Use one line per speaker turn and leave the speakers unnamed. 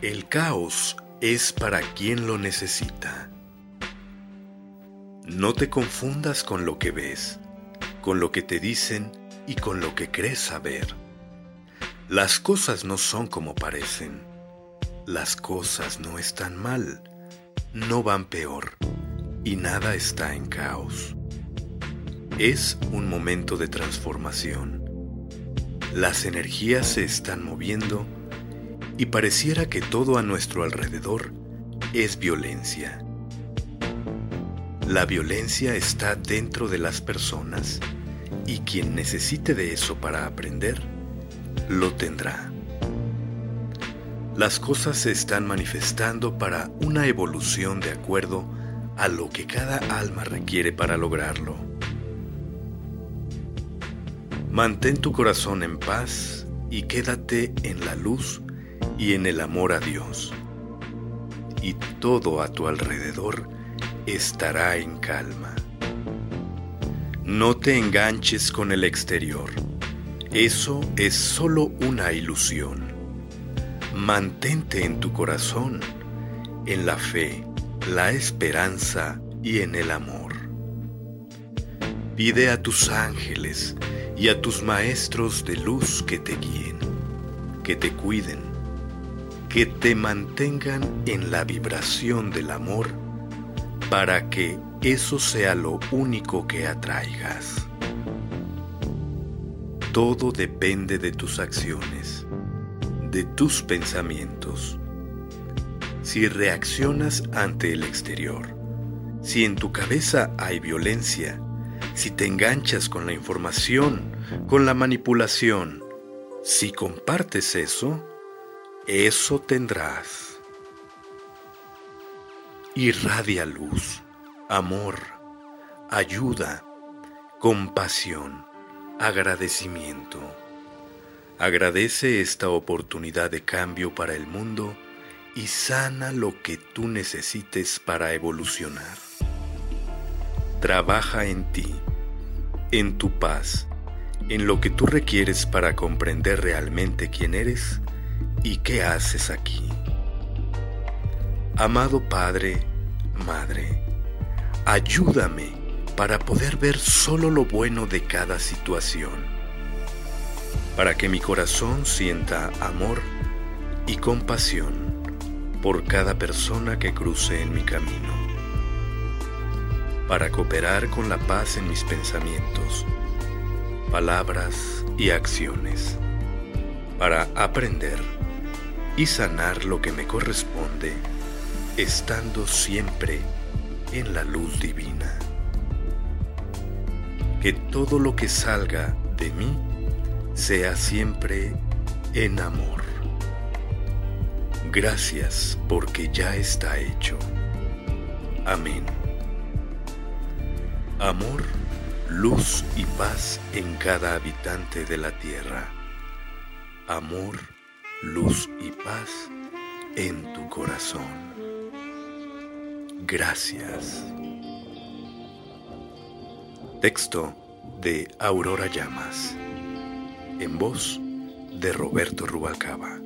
El caos es para quien lo necesita. No te confundas con lo que ves, con lo que te dicen y con lo que crees saber. Las cosas no son como parecen. Las cosas no están mal, no van peor y nada está en caos. Es un momento de transformación. Las energías se están moviendo y pareciera que todo a nuestro alrededor es violencia. La violencia está dentro de las personas y quien necesite de eso para aprender, lo tendrá. Las cosas se están manifestando para una evolución de acuerdo a lo que cada alma requiere para lograrlo. Mantén tu corazón en paz y quédate en la luz y en el amor a Dios. Y todo a tu alrededor estará en calma. No te enganches con el exterior. Eso es solo una ilusión. Mantente en tu corazón, en la fe, la esperanza y en el amor. Pide a tus ángeles y a tus maestros de luz que te guíen, que te cuiden, que te mantengan en la vibración del amor para que eso sea lo único que atraigas. Todo depende de tus acciones, de tus pensamientos. Si reaccionas ante el exterior, si en tu cabeza hay violencia, si te enganchas con la información, con la manipulación, si compartes eso, eso tendrás. Irradia luz, amor, ayuda, compasión, agradecimiento. Agradece esta oportunidad de cambio para el mundo y sana lo que tú necesites para evolucionar. Trabaja en ti, en tu paz, en lo que tú requieres para comprender realmente quién eres ¿Y qué haces aquí? Amado Padre, Madre, ayúdame para poder ver solo lo bueno de cada situación, para que mi corazón sienta amor y compasión por cada persona que cruce en mi camino, para cooperar con la paz en mis pensamientos, palabras y acciones, para aprender y sanar lo que me corresponde, estando siempre en la luz divina. Que todo lo que salga de mí sea siempre en amor. Gracias porque ya está hecho. Amén. Amor, luz y paz en cada habitante de la tierra. Amor, luz y paz en tu corazón. Gracias. Texto de Aurora Llamas. En voz de Roberto Rubalcaba.